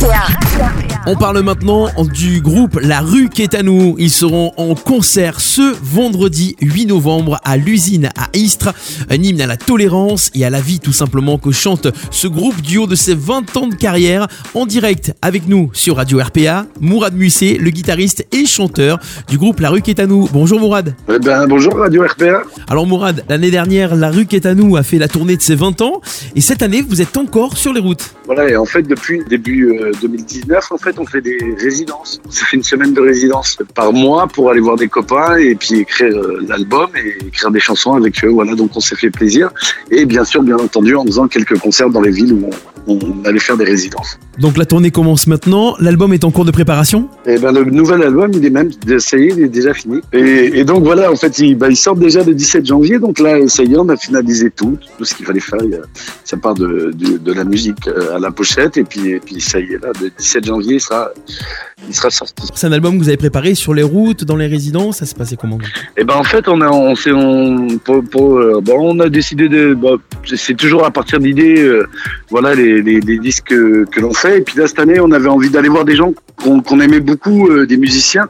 Yeah. On parle maintenant du groupe La Rue qui est à nous. Ils seront en concert ce vendredi 8 novembre à l'usine à Istres. Un hymne à la tolérance et à la vie tout simplement que chante ce groupe duo de ses 20 ans de carrière en direct avec nous sur Radio RPA. Mourad Musset, le guitariste et chanteur du groupe La Rue qui est à nous. Bonjour Mourad. Eh ben, bonjour Radio RPA. Alors Mourad, l'année dernière, La Rue qui est à nous a fait la tournée de ses 20 ans et cette année vous êtes encore sur les routes. Voilà, et en fait depuis début 2019, en fait on fait des résidences. S'est fait une semaine de résidence par mois pour aller voir des copains et puis écrire euh, l'album et écrire des chansons avec eux. Voilà, donc on s'est fait plaisir. Et bien sûr, bien entendu, en faisant quelques concerts dans les villes où on, allait faire des résidences. Donc la tournée commence maintenant. L'album est en cours de préparation? Eh ben le nouvel album, il est même, ça y est, il est déjà fini. Et, donc voilà, en fait, il, ben, il, sort déjà le 17 janvier. Donc là, ça y est, on a finalisé tout, tout ce qu'il fallait faire. Ça part de, de, la musique euh, à la pochette et puis, et puis ça y est, là, le 17 janvier, il sera, il sera sorti. C'est un album que vous avez préparé sur les routes, dans les résidences, ça s'est passé comment? Eh ben en fait, on a, on, on, pour, euh, bon, on a décidé de, c'est toujours à partir d'idées, euh, voilà les, les, les, disques que, l'on fait. Et puis là cette année, on avait envie d'aller voir des gens qu'on aimait beaucoup, euh, des musiciens,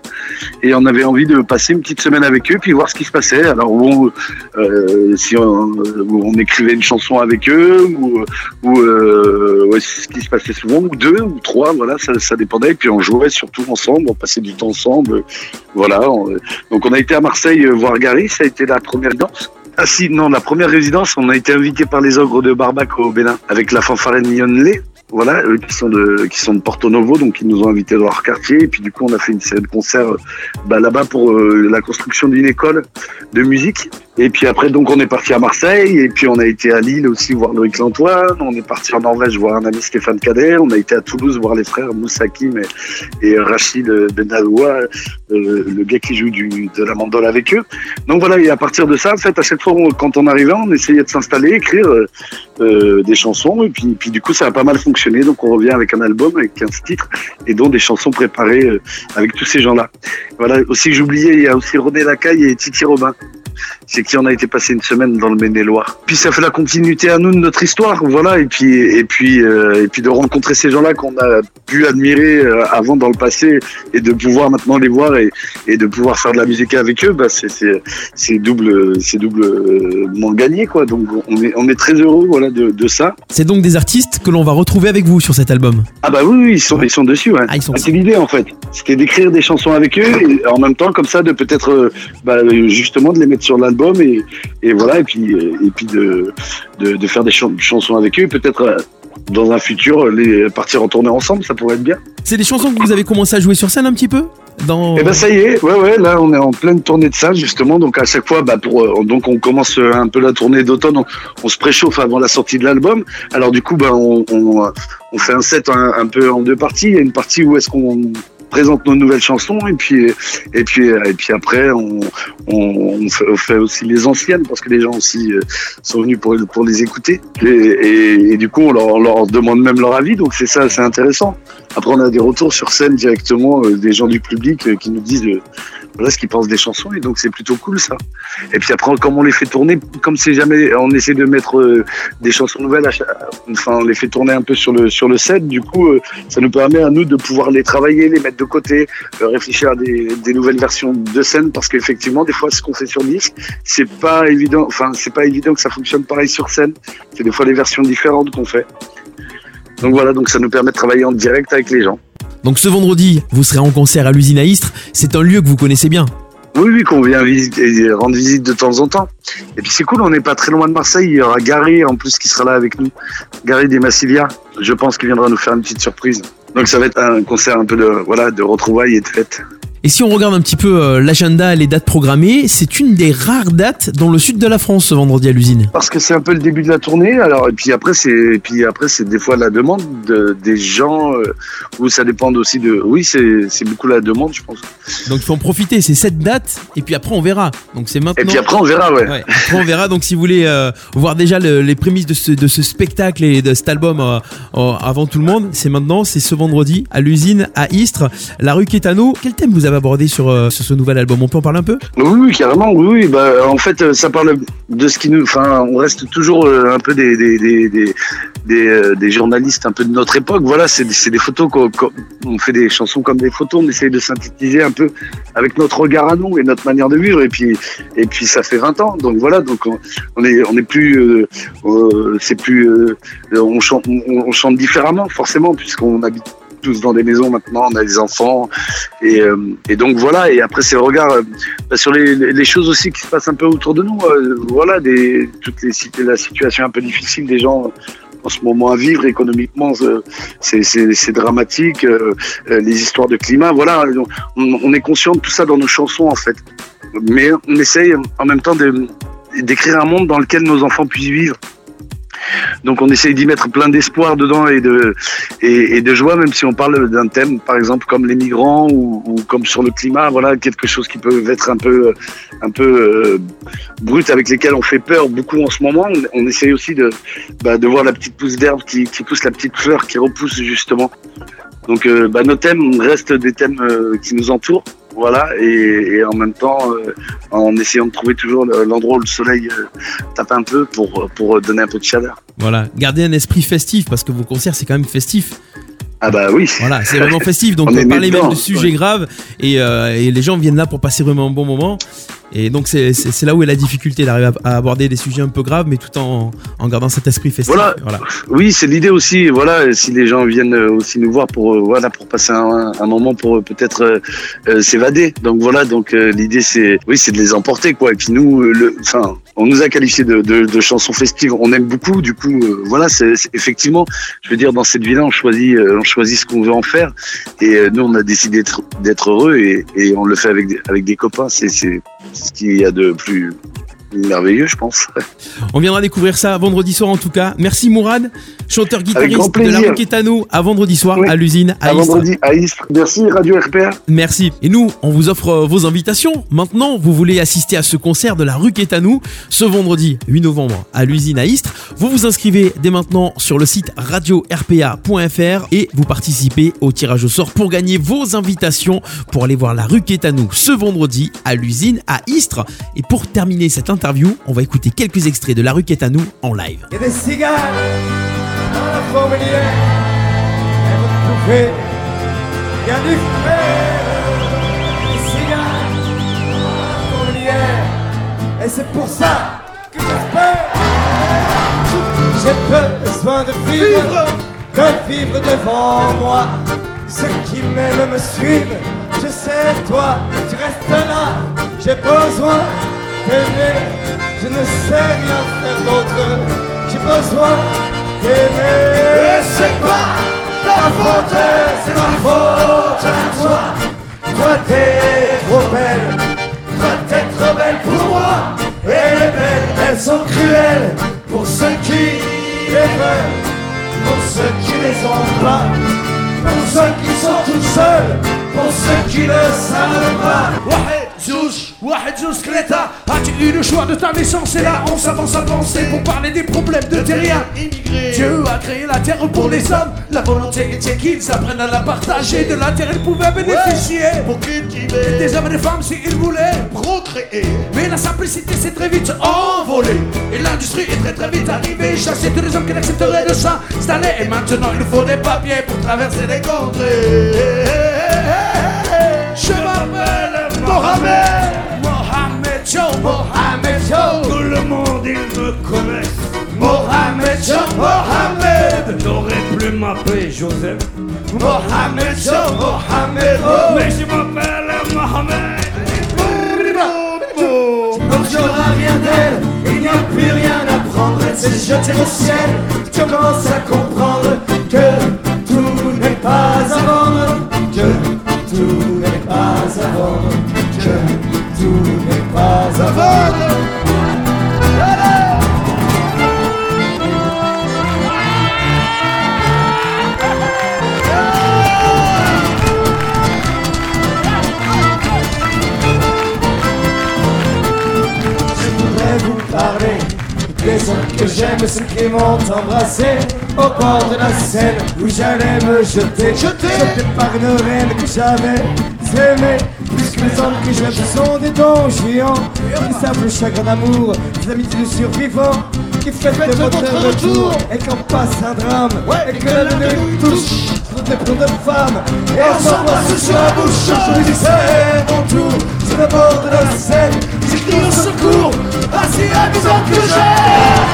et on avait envie de passer une petite semaine avec eux, puis voir ce qui se passait. Alors où, si on, on, écrivait une chanson avec eux, ou, ce qui se passait souvent, ou deux, ou trois, voilà, ça, ça dépendait. Et puis on jouait surtout ensemble, on passait du temps ensemble. Voilà. donc on a été à Marseille euh, voir Gary, ça a été la première danse. Ah si, non, la première résidence, on a été invité par les ogres de Barbac au Bénin avec la fanfare Lyonnais. Voilà, eux qui sont de qui sont de Porto Novo, donc ils nous ont invités dans leur quartier. Et puis du coup, on a fait une série de concerts bah, là-bas pour euh, la construction d'une école de musique. Et puis après, donc on est parti à Marseille. Et puis on a été à Lille aussi voir Loïc Lantoine. On est parti en Norvège voir un ami Stéphane Kader. On a été à Toulouse voir les frères Moussakim et, et Rachid Benadoua, euh, le gars qui joue de la mandole avec eux. Donc voilà, et à partir de ça, en fait, à chaque fois quand on arrivait, on essayait de s'installer, écrire euh, des chansons. Et puis, du coup, ça a pas mal fonctionné donc on revient avec un album avec 15 titres et dont des chansons préparées euh, avec tous ces gens-là. Voilà, aussi j'oubliais, il y a aussi René Lacaille et Titi Robin c'est qui on a été passé une semaine dans le Maine-et-Loire. Puis ça fait la continuité à nous de notre histoire, voilà, et puis et puis euh, et puis de rencontrer ces gens-là qu'on a pu admirer euh, avant dans le passé et de pouvoir maintenant les voir et, et de pouvoir faire de la musique avec eux, bah c'est c'est double c'est doublement gagné quoi. Donc on est on est très heureux voilà de, de ça. C'est donc des artistes que l'on va retrouver avec vous sur cet album. Ah bah oui, ils sont ils sont dessus. Ouais. Ah, ah, c'est l'idée en fait. C'était d'écrire des chansons avec eux et en même temps comme ça de peut-être euh, bah, justement de les mettre sur l'album et, et, voilà et puis et puis de, de, faire des chansons avec eux peut-être euh, dans un futur les partir en tournée ensemble ça pourrait être bien c'est des chansons que vous avez commencé à jouer sur scène un petit peu? Dans... Eh ben ça y est, ouais ouais, là on est en pleine tournée de ça justement, donc à chaque fois, bah pour euh, donc on commence un peu la tournée d'automne, on, se préchauffe avant la sortie de l'album. Alors du coup, bah on, on, on fait un set un, un, peu en deux parties. Il y a une partie où est-ce qu'on présente nos nouvelles chansons et puis et puis et puis après on, fait, aussi les anciennes parce que les gens aussi euh, sont venus pour pour les écouter et, du coup on leur, demande même leur avis donc c'est ça c'est intéressant après on a des retours sur scène directement euh, des gens du public euh, qui nous disent voilà ce qu'ils pensent des chansons et donc c'est plutôt cool ça. Et puis après comme on les fait tourner, comme c'est jamais, on essaie de mettre des chansons nouvelles, enfin on les fait tourner un peu sur le sur le set. Du coup, ça nous permet à nous de pouvoir les travailler, les mettre de côté, euh, réfléchir à des, des, nouvelles versions de scène parce qu'effectivement des fois ce qu'on fait sur disque, c'est pas évident, enfin c'est pas évident que ça fonctionne pareil sur scène. C'est des fois des versions différentes qu'on fait. Donc voilà, donc ça nous permet de travailler en direct avec les gens. Donc ce vendredi, vous serez en concert à l'usine à Istres. C'est un lieu que vous connaissez bien. Oui, oui, qu'on vient visiter, rendre visite de temps en temps. Et puis c'est cool, on n'est pas très loin de Marseille. Il y aura Gary en plus qui sera là avec nous. Gary des Massilia. Je pense qu'il viendra nous faire une petite surprise. Donc ça va être un concert un peu de, voilà, de retrouvailles et de fêtes. Et si on regarde un petit peu euh, l'agenda, les dates programmées, c'est une des rares dates dans le sud de la France ce vendredi à l'usine. Parce que c'est un peu le début de la tournée. Alors et puis après c'est puis après c'est des fois la demande de, des gens euh, où ça dépend aussi de. Oui c'est beaucoup la demande je pense. Donc il faut en profiter. C'est cette date et puis après on verra. Donc c'est maintenant. Et puis après on verra ouais. après on verra. Donc si vous voulez euh, voir déjà les prémices de ce, de ce spectacle et de cet album avant tout le monde, c'est maintenant. C'est ce vendredi à l'usine à Istres, la rue Quétano. Quel thème vous avez aborder sur, euh, sur ce nouvel album. On peut en parler un peu? Oui, carrément. Oui, oui. Bah, en fait, euh, ça parle de ce qui nous. Enfin, on reste toujours euh, un peu des, des, des, des, journalistes un peu de notre époque. Voilà, c'est des photos. qu'on- on fait des chansons comme des photos. On essaye de synthétiser un peu avec notre regard à nous et notre manière de vivre. Et puis, et puis ça fait 20 ans. Donc voilà. Donc on, on est, on est plus. c'est plus. on, chante, on chante différemment, forcément, puisqu'on habite tous dans des maisons maintenant. On a des enfants. Et, euh, donc voilà. Et après, c'est le regard. euh, bah, sur les, choses aussi qui se passent un peu autour de nous. euh, voilà, toutes les la situation un peu difficile des gens en ce moment à vivre économiquement, c'est dramatique. les histoires de climat, voilà, on, on est conscient de tout ça dans nos chansons en fait. Mais on essaye en même temps d'écrire un monde dans lequel nos enfants puissent vivre. Donc on essaye d'y mettre plein d'espoir dedans et de, joie, même si on parle d'un thème, par exemple comme les migrants ou, comme sur le climat, voilà quelque chose qui peut être un peu, euh, brut avec lesquels on fait peur beaucoup en ce moment. On, essaye aussi de, bah, de voir la petite pousse d'herbe qui, qui pousse la petite fleur qui repousse justement. Donc euh, bah, nos thèmes restent des thèmes euh, qui nous entourent, voilà, et, et en même temps euh, en essayant de trouver toujours le- l'endroit où le soleil euh, tape un peu pour, pour donner un peu de chaleur. Voilà, gardez un esprit festif parce que vos concerts c'est quand même festif. Ah bah oui. Voilà, c'est vraiment festif. Donc On on parler dedans, même de sujets ouais. graves et, euh, et les gens viennent là pour passer vraiment un bon moment. Et donc c'est là où est la difficulté d'arriver à, à aborder des sujets un peu graves, mais tout en, en gardant cet esprit festif. Voilà. Oui, c'est l'idée aussi. Voilà, si les gens viennent euh, aussi nous voir pour euh, voilà pour passer un, un moment pour euh, peut-être euh, euh, s'évader. Donc voilà, donc l'idée c'est oui c'est de les emporter quoi. Et puis nous, le, enfin, on nous a qualifié de, de, de chansons festives. On aime beaucoup. Du coup, voilà, c'est effectivement, je veux dire, dans cette vie-là, on choisit on choisit ce qu'on veut en faire. Et nous, on a décidé d'être heureux et, et on le fait avec des, avec des copains. C'est ce qu'il y a de plus merveilleux, je pense. On viendra découvrir ça vendredi soir en tout cas. Merci Mourad, chanteur guitariste de la plaisir. Roquetano à vendredi soir Oui. à l'usine à À Istres. vendredi à Istres. Merci Radio RPA. Merci. Et nous, on vous offre euh, vos invitations. Maintenant, vous voulez assister à ce concert de la rue Quétanou ce vendredi 8 novembre à l'usine à Istres. Vous vous inscrivez dès maintenant sur le site radio-rpa.fr et vous participez au tirage au sort pour gagner vos invitations pour aller voir la rue Quétanou ce vendredi à l'usine à Istres. Et pour terminer cette interview, on va écouter quelques extraits de la rue Quétanou en live. Il y a des cigales dans la. Il y a du. Des cigales dans la. Et c'est pour ça que j'espère. J'ai besoin de vivre, de vivre devant moi. Ceux qui m'aiment me suivent. Je sais, toi, tu restes là. J'ai besoin t'aimer, je ne sais rien faire d'autre, j'ai besoin d'aimer. c'est pas ta faute, c'est ma faute à toi. Toi t'es trop belle, toi t'es trop belle pour moi. Et les belles, elles sont cruelles pour ceux qui les veulent, pour ceux qui les ont pas, pour ceux qui sont tout seuls, pour ceux qui ne savent pas. Zouch, Wahed As-tu eu le choix de ta naissance? Et là on s'avance à penser pour parler des problèmes de terriens immigrés Dieu a créé la terre pour les hommes. La volonté était qu'ils apprennent à la partager. De la terre ils pouvaient bénéficier. Pour cultiver Des hommes et des femmes si ils voulaient. Procréer. Mais la simplicité s'est très vite envolée. Et l'industrie est très très vite arrivée. Chasser tous les hommes qui n'accepteraient de s'installer Et maintenant il nous faut des papiers pour traverser les contrées. Mohamed Mohamed Joe Mohamed Joe Tout le monde il me connaît Mohamed Joe Mohamed J'aurais plus m'appeler Joseph. Mohamed Joe Mohamed oh. Mais je m'appelle Mohamed Donc j'aurai rien d'elle, il n'y a plus rien à prendre, elle s'est jetée au ciel. Tu commences à comprendre que tout n'est pas à vendre, que tout n'est pas à vendre, hommes que j'aime, ceux qui m'ont embrassé au bord de la Seine. Où j'allais me jeter. Jeté par une reine que j'avais s'aimer Plus que les hommes que j'aime sont des dons géants. Qui savent le chagrin d'amour, des amitiés de survivants Qui fêtent votre retour. Et quand passe un drame Et que la lune nous touche Pour des plans de femmes. Et on s'embrasse sur la bouche. Je dis c'est mon tour. Sur le bord de la scène J'ai crié au secours, à 10 ans que j'ai